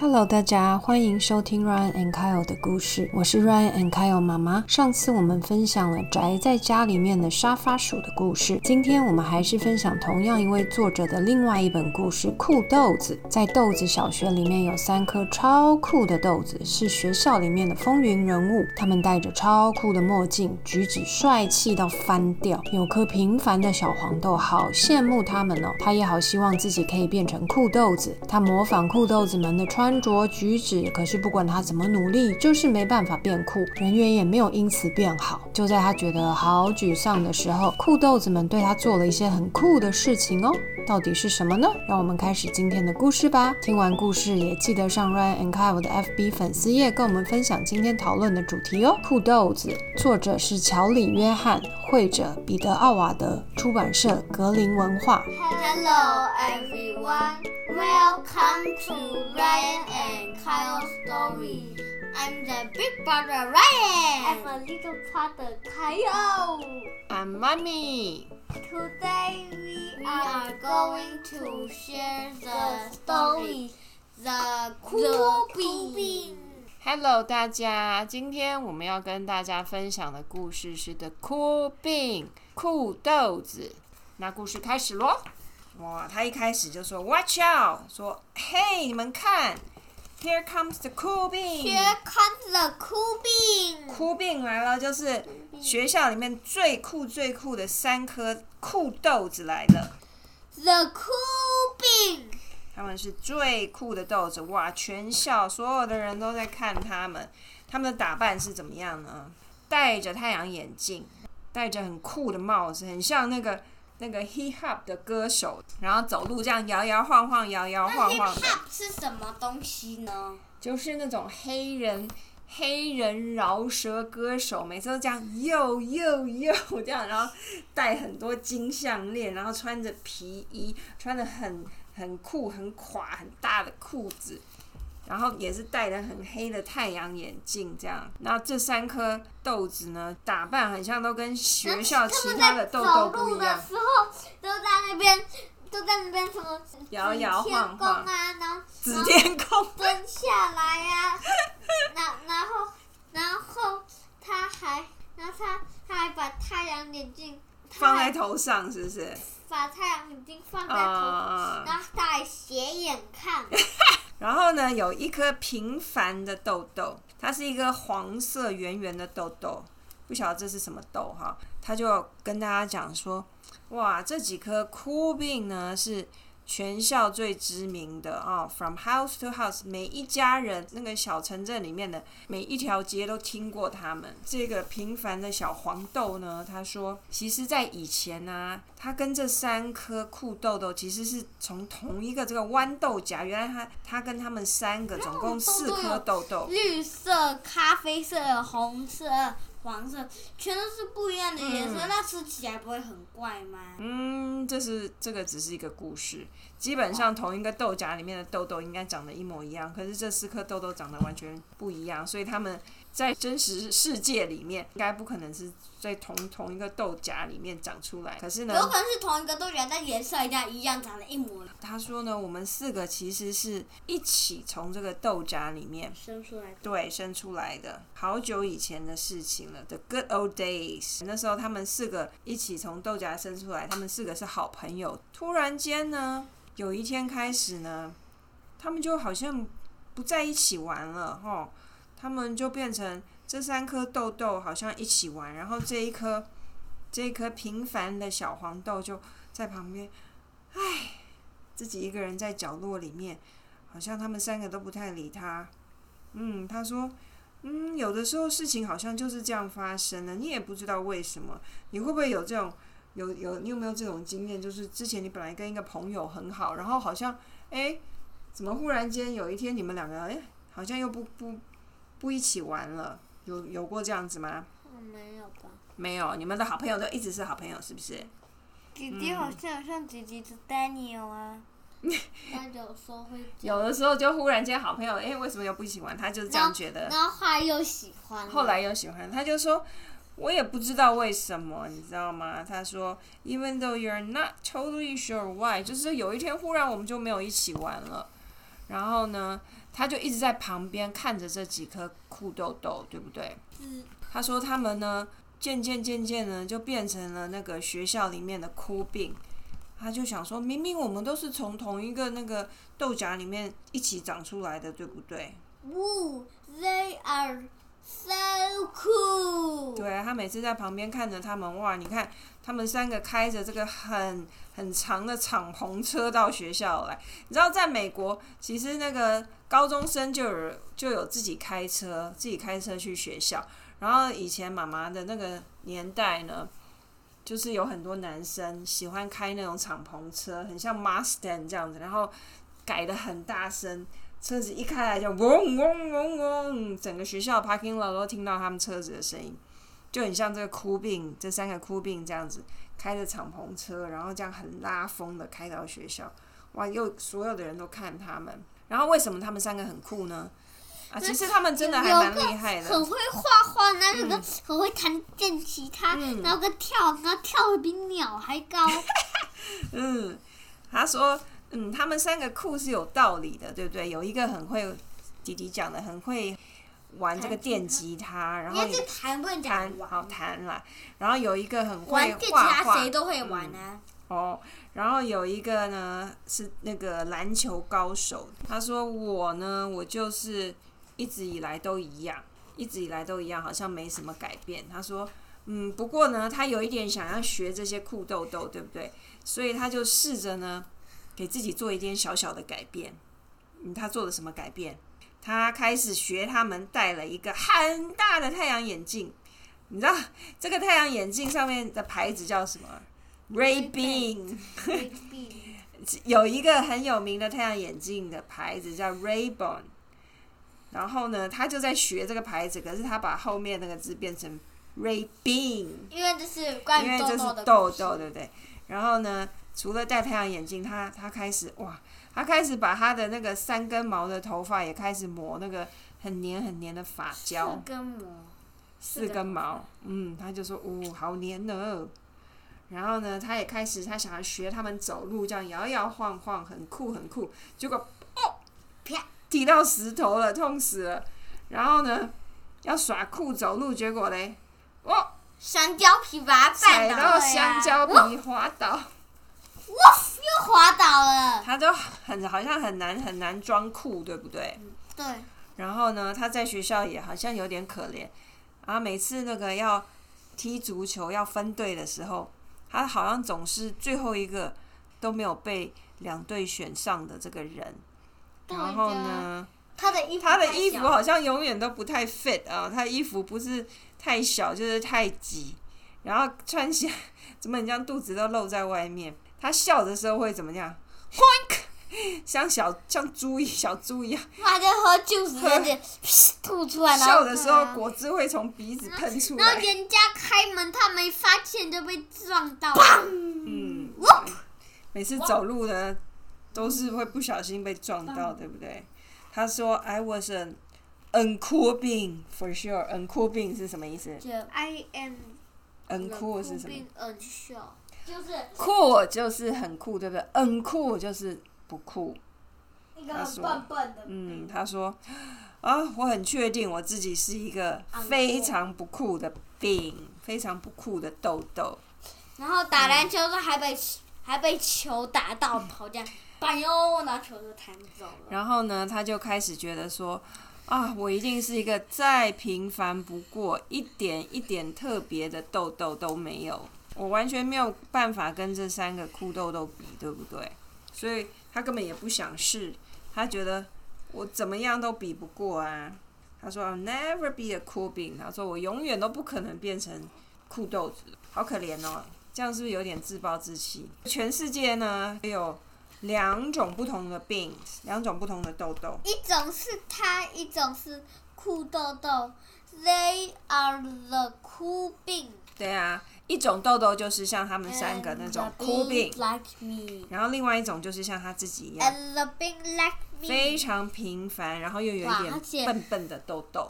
Hello，大家欢迎收听 Ryan and Kyle 的故事，我是 Ryan and Kyle 妈妈。上次我们分享了宅在家里面的沙发鼠的故事，今天我们还是分享同样一位作者的另外一本故事《酷豆子》。在豆子小学里面有三颗超酷的豆子，是学校里面的风云人物。他们戴着超酷的墨镜，举止帅气到翻掉。有颗平凡的小黄豆，好羡慕他们哦。他也好希望自己可以变成酷豆子。他模仿酷豆子们的穿。穿着举止，可是不管他怎么努力，就是没办法变酷，人缘也没有因此变好。就在他觉得好沮丧的时候，酷豆子们对他做了一些很酷的事情哦。到底是什么呢？让我们开始今天的故事吧。听完故事，也记得上 Ryan and Kyle 的 FB 粉丝页，跟我们分享今天讨论的主题哦。酷豆子，作者是乔里约翰，绘者彼得奥瓦德，出版社格林文化。Hello everyone. Welcome to Ryan and Kyle's story. I'm the big brother Ryan. I'm a little brother Kyle. I'm mommy. Today we, we are going to share the story, the cool bean. Hello，大家，今天我们要跟大家分享的故事是 The Cool Bean，酷豆子。那故事开始喽。 哇！他一开始就说 “Watch out”，说：“嘿，你们看，Here comes the cool bean。” Here comes the cool bean。酷 bean 来了，就是学校里面最酷最酷的三颗酷豆子来了。The cool bean。他们是最酷的豆子哇！全校所有的人都在看他们。他们的打扮是怎么样呢？戴着太阳眼镜，戴着很酷的帽子，很像那个。那个 hip hop 的歌手，然后走路这样摇摇晃晃，摇摇晃晃的。hip hop 是什么东西呢？就是那种黑人黑人饶舌歌手，每次都这样又又又这样，然后戴很多金项链，然后穿着皮衣，穿的很很酷、很垮、很大的裤子。然后也是戴了很黑的太阳眼镜，这样。那这三颗豆子呢，打扮很像，都跟学校其他的豆豆不一样。的时候都在那边，都在那边什么摇摇晃晃啊，然后指天宫蹲下来 呀，然然后然后他还，然后他他还把太阳眼镜放在头上，是不是？把太阳眼镜放在头上，然后他还斜眼看。然后呢，有一颗平凡的痘痘，它是一个黄色圆圆的痘痘，不晓得这是什么痘哈。他就跟大家讲说，哇，这几颗枯病呢是。全校最知名的啊，From House to House，每一家人那个小城镇里面的每一条街都听过他们。这个平凡的小黄豆呢，他说，其实，在以前呢，他跟这三颗酷豆豆其实是从同一个这个豌豆荚，原来他他跟他们三个总共四颗豆豆，绿色、咖啡色、红色。黄色全都是不一样的颜色，那吃起来不会很怪吗？嗯，这是这个只是一个故事，基本上同一个豆荚里面的豆豆应该长得一模一样，可是这四颗豆豆长得完全不一样，所以他们。在真实世界里面，应该不可能是在同同一个豆荚里面长出来。可是呢，有可能是同一个豆荚，但颜色一样一样，长得一模一样。他说呢，我们四个其实是一起从这个豆荚里面生出来。对，生出来的，好久以前的事情了，The good old days。那时候他们四个一起从豆荚生出来，他们四个是好朋友。突然间呢，有一天开始呢，他们就好像不在一起玩了，哈。他们就变成这三颗豆豆好像一起玩，然后这一颗这一颗平凡的小黄豆就在旁边，唉，自己一个人在角落里面，好像他们三个都不太理他。嗯，他说，嗯，有的时候事情好像就是这样发生的，你也不知道为什么。你会不会有这种有有你有没有这种经验？就是之前你本来跟一个朋友很好，然后好像哎，怎么忽然间有一天你们两个哎，好像又不不。不一起玩了，有有过这样子吗？没有吧。没有，你们的好朋友都一直是好朋友，是不是？姐姐好像像姐姐是 Daniel 啊。他有时候会。有的时候就忽然间好朋友，哎，为什么又不喜欢？他就是这样觉得。然后后来又喜欢。后来又喜欢，他就说：“我也不知道为什么，你知道吗？”他说：“Even though you're not totally sure why，就是有一天忽然我们就没有一起玩了。”然后呢？他就一直在旁边看着这几颗酷豆豆，对不对？嗯。他说他们呢，渐渐渐渐呢，就变成了那个学校里面的哭病。他就想说，明明我们都是从同一个那个豆荚里面一起长出来的，对不对？Woo, they are so cool. 对他每次在旁边看着他们，哇，你看他们三个开着这个很很长的敞篷车到学校来。你知道，在美国，其实那个高中生就有就有自己开车，自己开车去学校。然后以前妈妈的那个年代呢，就是有很多男生喜欢开那种敞篷车，很像 Mustang 这样子，然后改的很大声，车子一开来就嗡嗡嗡嗡，整个学校 parking lot 都听到他们车子的声音，就很像这个哭病，这三个哭病这样子开着敞篷车，然后这样很拉风的开到学校，哇，又所有的人都看他们。然后为什么他们三个很酷呢？啊，其实他们真的还蛮厉害的。很会画画，那有个很会弹电吉他，嗯然后个跳，然后跳的比鸟还高。嗯，他说，嗯，他们三个酷是有道理的，对不对？有一个很会，弟弟讲的很会玩这个电吉他，然后应该是弹不能弹讲好弹啦，然后有一个很会玩电吉画画他谁都会玩啊。哦，然后有一个呢是那个篮球高手，他说我呢，我就是一直以来都一样，一直以来都一样，好像没什么改变。他说，嗯，不过呢，他有一点想要学这些酷豆豆，对不对？所以他就试着呢，给自己做一点小小的改变。嗯，他做了什么改变？他开始学他们戴了一个很大的太阳眼镜。你知道这个太阳眼镜上面的牌子叫什么？Ray Ban。有一个很有名的太阳眼镜的牌子叫 Ray-Ban，然后呢，他就在学这个牌子，可是他把后面那个字变成 Ray-Ban，因为这是关因为这是于痘痘，对不对？然后呢，除了戴太阳眼镜，他他开始哇，他开始把他的那个三根毛的头发也开始抹那个很黏很黏的发胶四，根毛，四根毛，嗯，他就说，哦，好黏呢。然后呢，他也开始他想要学他们走路，这样摇摇晃晃，很酷很酷。结果哦，啪，踢到石头了，痛死了。然后呢，要耍酷走路，结果嘞，哦，香蕉皮把它踩到香蕉皮滑倒，又滑倒了。他就很好像很难很难装酷，对不对？对，然后呢，他在学校也好像有点可怜，然后每次那个要踢足球要分队的时候，他好像总是最后一个都没有被两队选上的这个人。然后呢，他的衣服，他的衣服好像永远都不太 fit 啊，他衣服不是太小就是太挤，然后穿起来怎么你这样肚子都露在外面？他笑的时候会怎么样？Hoink，像小像猪一小猪一样。他在喝 juice，有点吐出来，然后笑的时候，果汁会从鼻子喷出来。然后人家开门，他没发现就被撞到了。嗯，每次走路呢，都是会不小心被撞到，对不对？他说：“I was an uncool being for sure。uncool being 是什么意思就 I am？uncool 是什么？？N 笑。就是酷就是很酷，对不对？uncool 就是不酷。一个很笨笨的，嗯，他说啊，我很确定我自己是一个非常不酷的病，非常不酷的豆豆。然后打篮球的时候还被还被球打到头，这样，板哟，然后球就弹走了。然后呢，他就开始觉得说，啊，我一定是一个再平凡不过、一点一点特别的痘痘都没有，我完全没有办法跟这三个酷豆豆比，对不对？所以他根本也不想试，他觉得我怎么样都比不过啊。他说：“I'll never be a cool being。”他说：“我永远都不可能变成酷豆子，好可怜哦。”这样是不是有点自暴自弃？全世界呢有两种不同的病，两种不同的痘痘。一种是他，一种是酷豆豆。They are the cool bean。对啊，一种痘痘就是像他们三个那种酷病，like me，然后另外一种就是像他自己一样 like。非常平凡，然后又有一点笨笨的痘痘。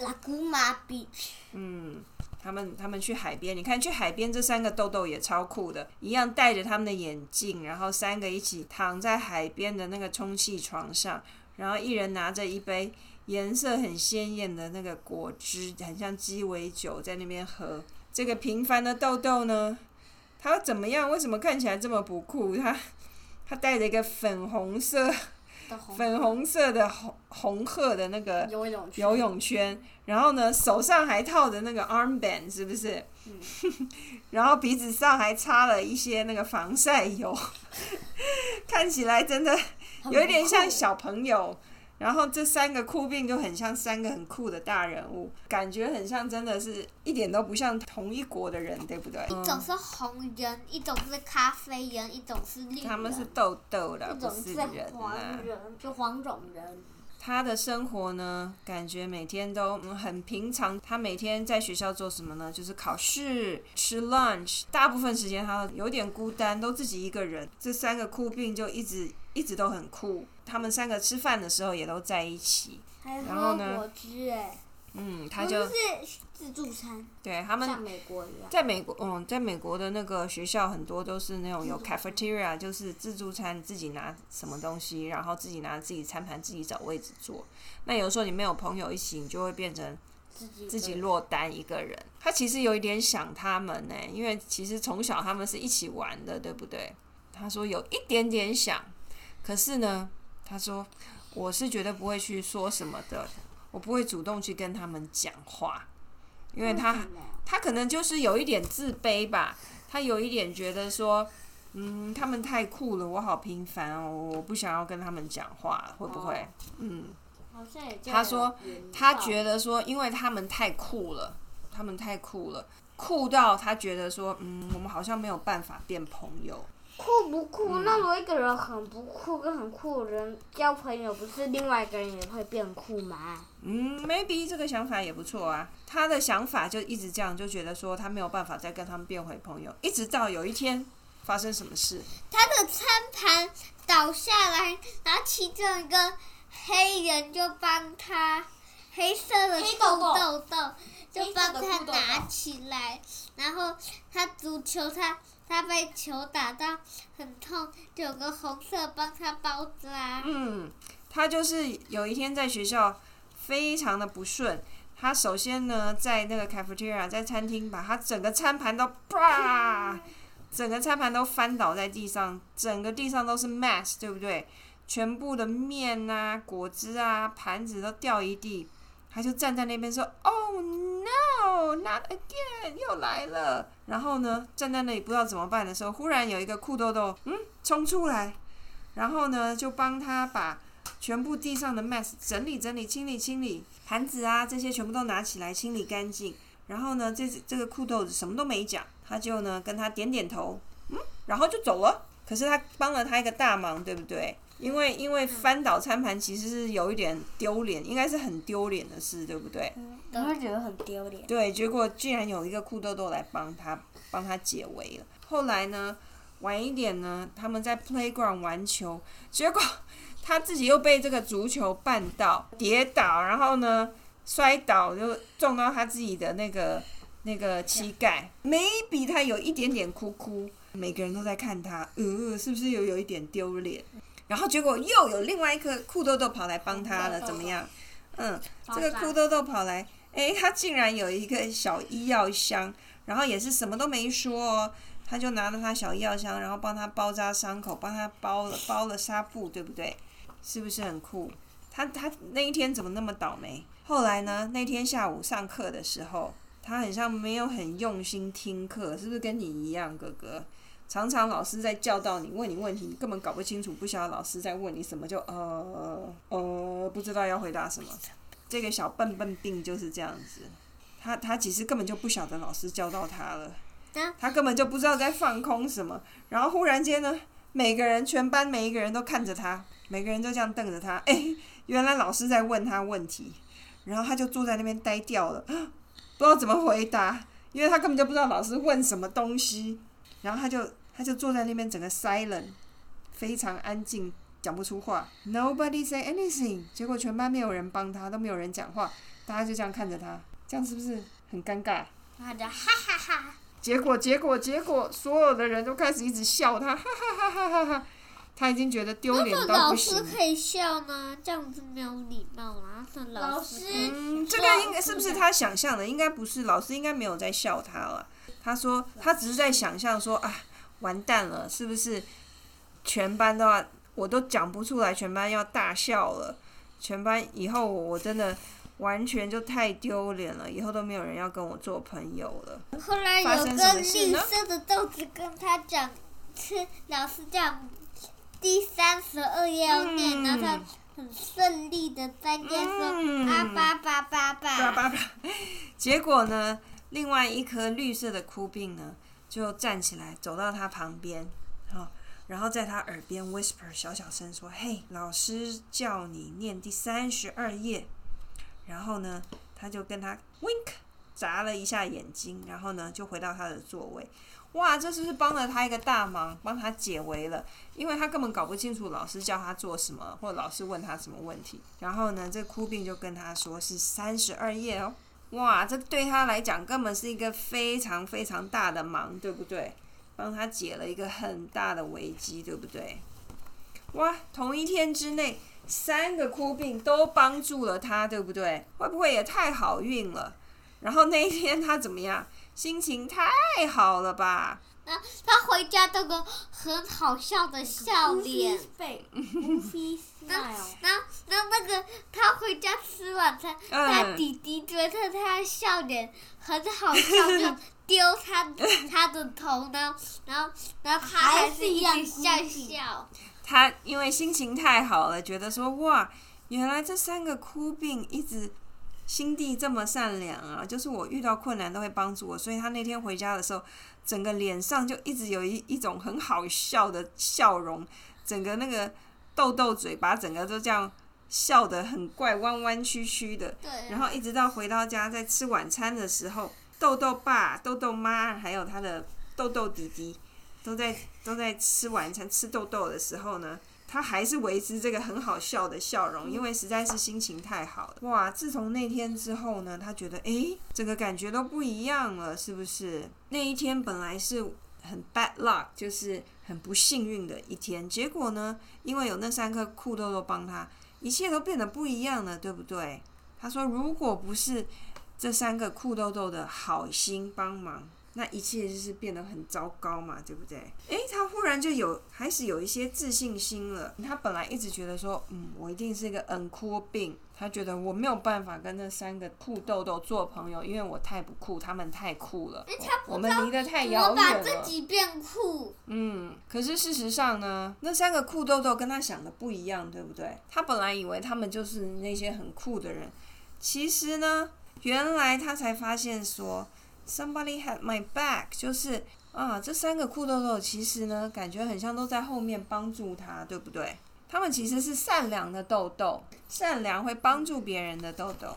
他们他们去海边，你看去海边这三个痘痘也超酷的，一样戴着他们的眼镜，然后三个一起躺在海边的那个充气床上，然后一人拿着一杯颜色很鲜艳的那个果汁，很像鸡尾酒，在那边喝。这个平凡的豆豆呢，他怎么样？为什么看起来这么不酷？他他戴着一个粉红色、红粉红色的红红鹤的那个游泳游泳圈，然后呢，手上还套着那个 armband，是不是？然后鼻子上还擦了一些那个防晒油，看起来真的有一点像小朋友。然后这三个酷病就很像三个很酷的大人物，感觉很像，真的是一点都不像同一国的人，对不对？一种是红人，一种是咖啡人，一种是绿人。他们是豆豆的，不一种是黄啊。人，就黄种人。他的生活呢，感觉每天都嗯很平常。他每天在学校做什么呢？就是考试、吃 lunch，大部分时间他有点孤单，都自己一个人。这三个酷病就一直一直都很酷。他们三个吃饭的时候也都在一起。还然后呢喝果汁哎，嗯，他不就是自助餐，对他们像美国一样。在美国，嗯，在美国的那个学校很多都是那种有 cafeteria，就是自助餐，自己拿什么东西，然后自己拿自己餐盘，自己找位置坐。那有时候你没有朋友一起，你就会变成自己落单一个人。他其实有一点想他们呢，因为其实从小他们是一起玩的，对不对？他说有一点点想，可是呢，他说我是绝对不会去说什么的，我不会主动去跟他们讲话，因为他他可能就是有一点自卑吧，他有一点觉得说，嗯，他们太酷了，我好平凡哦，我不想要跟他们讲话，会不会？嗯，好像也他说他觉得说，因为他们太酷了，他们太酷了，酷到他觉得说，嗯，我们好像没有办法变朋友。酷不酷？那如果一个人很不酷跟很酷的人交朋友，不是另外一个人也会变酷吗？嗯，maybe 这个想法也不错啊。他的想法就一直这样，就觉得说他没有办法再跟他们变回朋友，一直到有一天发生什么事，他的餐盘倒下来，然后其中一个黑人就帮他黑色的豆豆豆豆就帮他拿起来，然后他足球他他被球打到很痛，就有个红色帮他包扎。嗯，他就是有一天在学校非常的不顺。他首先呢，在那个 cafeteria，在餐厅把他整个餐盘都啪，整个餐盘都翻倒在地上，整个地上都是 mess，对不对？全部的面啊、果汁啊、盘子都掉一地。他就站在那边说：“Oh no, not again！” 又来了。然后呢，站在那里不知道怎么办的时候，忽然有一个酷豆豆，嗯，冲出来，然后呢，就帮他把全部地上的 mess 整理整理、清理清理，盘子啊这些全部都拿起来清理干净。然后呢，这这个酷豆子什么都没讲，他就呢跟他点点头，嗯，然后就走了。可是他帮了他一个大忙，对不对？因为因为翻倒餐盘其实是有一点丢脸，应该是很丢脸的事，对不对？你会觉得很丢脸。对，结果竟然有一个酷豆豆来帮他帮他解围了。后来呢，晚一点呢，他们在 playground 玩球，结果 他自己又被这个足球绊到，跌倒，然后呢摔倒，就撞到他自己的那个那个膝盖，maybe 他有一点点哭哭，每个人都在看他，呃，是不是有有一点丢脸？然后结果又有另外一颗酷豆豆跑来帮他了，怎么样？嗯，这个酷豆豆跑来，诶，他竟然有一个小医药箱，然后也是什么都没说哦，他就拿着他小医药箱，然后帮他包扎伤口，帮他包了包了纱布，对不对？是不是很酷？他他那一天怎么那么倒霉？后来呢？那天下午上课的时候，他很像没有很用心听课，是不是跟你一样，哥哥？常常老师在教导你，问你问题，你根本搞不清楚，不晓得老师在问你什么，就呃呃，不知道要回答什么。这个小笨笨病就是这样子，他他其实根本就不晓得老师教到他了。啊，他根本就不知道在放空什么。然后忽然间呢，每个人全班每一个人都看着他，每个人都这样瞪着他，哎，原来老师在问他问题，然后他就坐在那边呆掉了，不知道怎么回答，因为他根本就不知道老师问什么东西，然后他就他就坐在那边整个 silent，非常安静。讲不出话，Nobody say anything。结果全班没有人帮他，都没有人讲话，大家就这样看着他，这样是不是很尴尬？他就哈哈哈，结果，结果，结果，所有的人都开始一直笑他，哈哈哈哈哈哈。他已经觉得丢脸到不行老师。可以笑呢，这样子没有礼貌啦。那老老师嗯，这个应该是不是他想象的？应该不是，老师应该没有在笑他了。他说他只是在想象说啊，完蛋了，是不是全班都要，我都讲不出来，全班要大笑了，全班以后我我真的完全就太丢脸了，以后都没有人要跟我做朋友了。后来有个绿色的豆子跟他讲，是老师讲第三十二页要念，然后很顺利的在念说、嗯啊叭叭叭叭，叭叭叭。结果呢，另外一颗绿色的枯病呢，就站起来走到他旁边，好、然后在他耳边 whisper 小小声说：“嘿，老师叫你念第三十二页。”然后呢，他就跟他 wink 眨了一下眼睛，然后呢就回到他的座位。哇，这是不是帮了他一个大忙，帮他解围了？因为他根本搞不清楚老师叫他做什么，或老师问他什么问题。然后呢，这哭病就跟他说是三十二页哦。哇，这对他来讲根本是一个非常非常大的忙，对不对？帮他解了一个很大的危机，对不对？哇，同一天之内，三个哭病都帮助了他，对不对？会不会也太好运了？然后那一天他怎么样？心情太好了吧？那他回家都个很好笑的笑脸。背，Goofy smile。然后，然后那个他回家吃晚餐，他嗯，弟弟觉得他的笑脸很好笑，就丢他他的头，呢，然后，然后他还是一样笑笑。他因为心情太好了，觉得说哇，原来这三个哭病一直心地这么善良啊，就是我遇到困难都会帮助我，所以他那天回家的时候，整个脸上就一直有一一种很好笑的笑容，整个那个豆豆嘴巴整个都这样笑得很怪，弯弯曲曲的。对，然后一直到回到家，在吃晚餐的时候，豆豆爸、豆豆妈还有他的豆豆弟弟都在都在吃晚餐、吃豆豆的时候呢，他还是维持这个很好笑的笑容，因为实在是心情太好了。哇！自从那天之后呢，他觉得诶，整个感觉都不一样了，是不是？那一天本来是很 bad luck，就是很不幸运的一天，结果呢，因为有那三颗酷豆豆帮他，一切都变得不一样了，对不对？他说：“如果不是这三个酷豆豆的好心帮忙，那一切就是变得很糟糕嘛，对不对？”诶，他忽然就有开始有一些自信心了。他本来一直觉得说：“嗯，我一定是一个很酷病。”他觉得我没有办法跟那三个酷豆豆做朋友，因为我太不酷，他们太酷了，我们离得太遥远了。自己变酷？嗯，可是事实上呢，那三个酷豆豆跟他想的不一样，对不对？他本来以为他们就是那些很酷的人，其实呢，原来他才发现说，somebody had my back，就是啊，这三个酷豆豆其实呢，感觉很像都在后面帮助他，对不对？他们其实是善良的豆豆，善良会帮助别人的豆豆。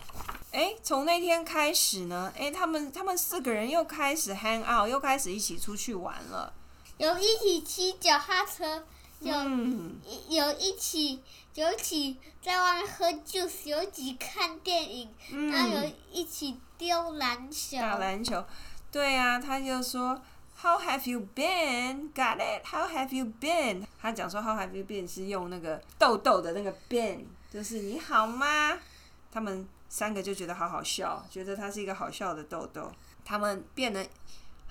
诶，从那天开始呢，诶，他们他们四个人又开始 hang out，又开始一起出去玩了。有一起骑脚踏车，有、嗯，有一起有一起在外面喝 juice，有一起看电影，然后有嗯，一起丢篮球。打篮球，对啊，他就说 How have you been? Got it? How have you been? 他讲说 How have you been 是用那个豆豆的那个 been，就是你好吗？他们三个就觉得好好笑，觉得他是一个好笑的豆豆，他们变得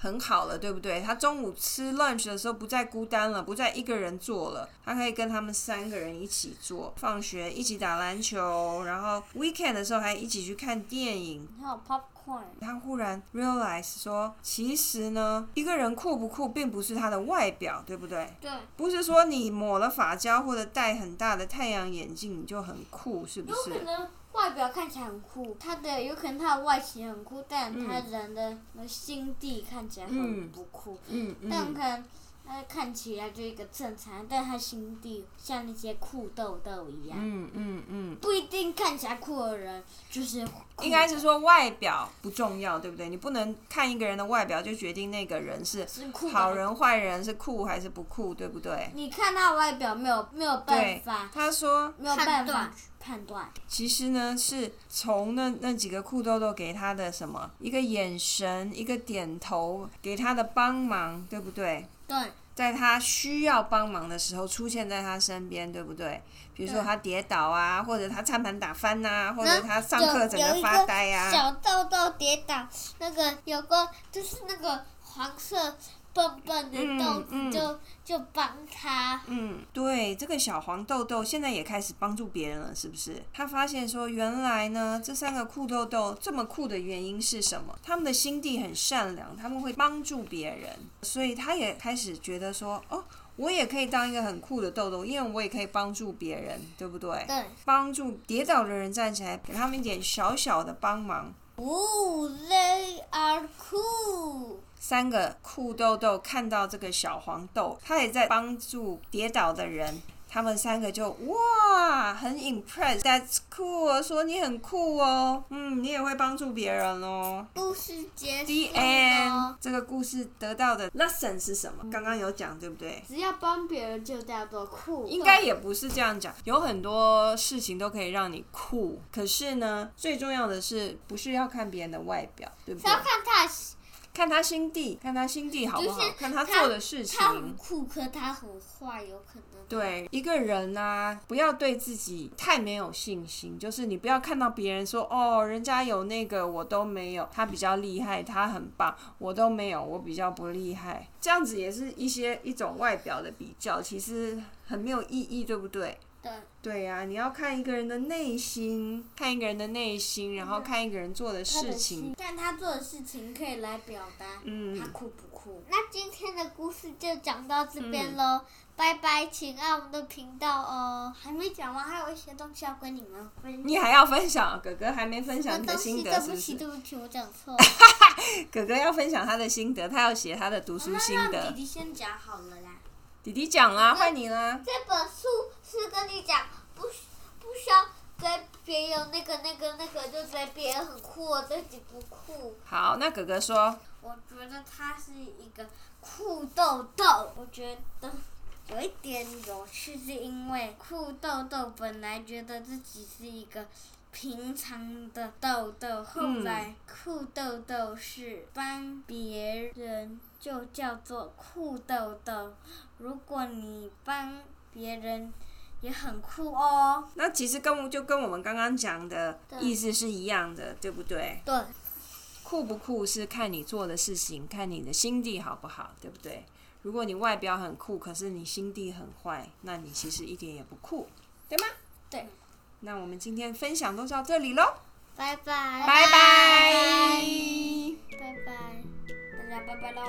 很好了，对不对？他中午吃 lunch 的时候不再孤单了，不再一个人做了，他可以跟他们三个人一起做，放学一起打篮球，然后 weekend 的时候还一起去看电影，还有 popcorn，他忽然 realize 说，其实呢，一个人酷不酷，并不是他的外表，对不对？对，不是说你抹了发胶或者戴很大的太阳眼镜你就很酷，是不有可是？能外表看起来很酷，他的有可能他的外形很酷，但嗯。他人的心地看起来嗯。很不酷。嗯嗯，但可能他看起来就一个正常，但他心地像那些酷豆豆一样，嗯嗯嗯，不一定看起来酷的人就是酷应该是说外表不重要，对不对？你不能看一个人的外表就决定那个人是好。人坏人，是酷还是不酷，对不对？你看他外表没有没有办法，他说，没有办法去判断。其实呢，是从那那几个酷豆豆给他的什么一个眼神，一个点头，给他的帮忙，对不对？对，在他需要帮忙的时候出现在他身边，对不对？比如说他跌倒啊，或者他餐盘打翻呐、或者他上课整个发呆啊。小豆豆跌倒，那个有个就是那个黄色笨笨的豆子嗯嗯就、就帮他，嗯，对，这个小黄豆豆现在也开始帮助别人了，是不是？他发现说，原来呢，这三个酷豆豆这么酷的原因是什么？他们的心地很善良，他们会帮助别人，所以他也开始觉得说，哦，我也可以当一个很酷的豆豆，因为我也可以帮助别人，对不对？对，帮助跌倒的人站起来，给他们一点小小的帮忙。哦，They are cool。三个酷豆豆看到这个小黄豆，他也在帮助跌倒的人。他们三个就哇，很 impressed，That's cool，说你很酷哦，嗯，你也会帮助别人哦。故事结 The 束了。这个故事得到的 lesson 是什么？刚刚有讲对不对？只要帮别人就叫做酷。应该也不是这样讲，有很多事情都可以让你酷，可是呢，最重要的是不是要看别人的外表，对不对是要？看他，看他心地，看他心地好不好就是，看他他做的事情。他很酷，可他很坏，有可能。对一个人呐、不要对自己太没有信心，就是你不要看到别人说哦，人家有那个我都没有，他比较厉害，他很棒，我都没有，我比较不厉害，这样子也是一些一种外表的比较，其实很没有意义，对不对？对，对呀、你要看一个人的内心，看一个人的内心，然后看一个人做的事情心，，但他做的事情可以来表达嗯他酷不酷。那今天的故事就讲到这嗯边喽，拜拜，请按我们的频道哦。还没讲完，还有一些东西要跟你们分享。你还要分享，哥哥还没分享你的，心得，是不对不起，对不起，我讲错了。哥哥要分享他的心得，他要写他的读书心那让得弟。弟先讲好了啦。弟弟讲啦，换你啦。这本书是跟你讲，不不需要追别人那个那个那个，就追别人很酷，我自己不酷。好，那哥哥说，我觉得他是一个酷豆豆，我觉得有一点有趣，是因为酷豆豆本来觉得自己是一个平常的豆豆，后来酷豆豆是帮别人就叫做酷豆豆。如果你帮别人也很酷哦。那其实跟就跟我们刚刚讲的意思是一样的，对不对？对，酷不酷是看你做的事情，看你的心地好不好，对不对？如果你外表很酷，可是你心地很坏，那你其实一点也不酷，对吗？对。那我们今天分享都到这里喽，拜拜，拜拜。拜拜。大家拜拜喽。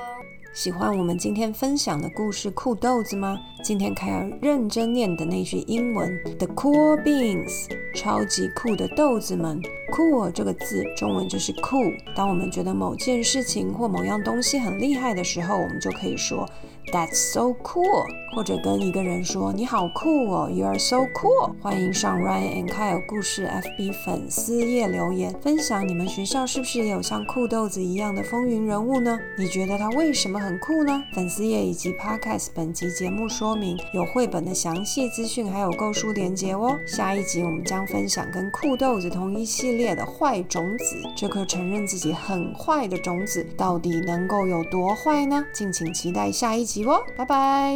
喜欢我们今天分享的故事《酷豆子》吗？今天凯尔认真念的那句英文：“The cool beans”，超级酷的豆子们。cool 这个字中文就是酷。当我们觉得某件事情或某样东西很厉害的时候，我们就可以说 “That's so cool”，或者跟一个人说“你好酷哦 ”，“You are so cool”。欢迎上 Ryan and Kyle 故事 FB 粉丝页留言，分享你们学校是不是也有像酷豆子一样的风云人物呢？你觉得他为什么很酷呢？粉丝页以及 Podcast 本集节目说明有绘本的详细资讯，还有购书链接哦。下一集我们将分享跟酷豆子同一系列的坏种子，这颗承认自己很坏的种子到底能够有多坏呢？敬请期待下一集集哦，拜拜。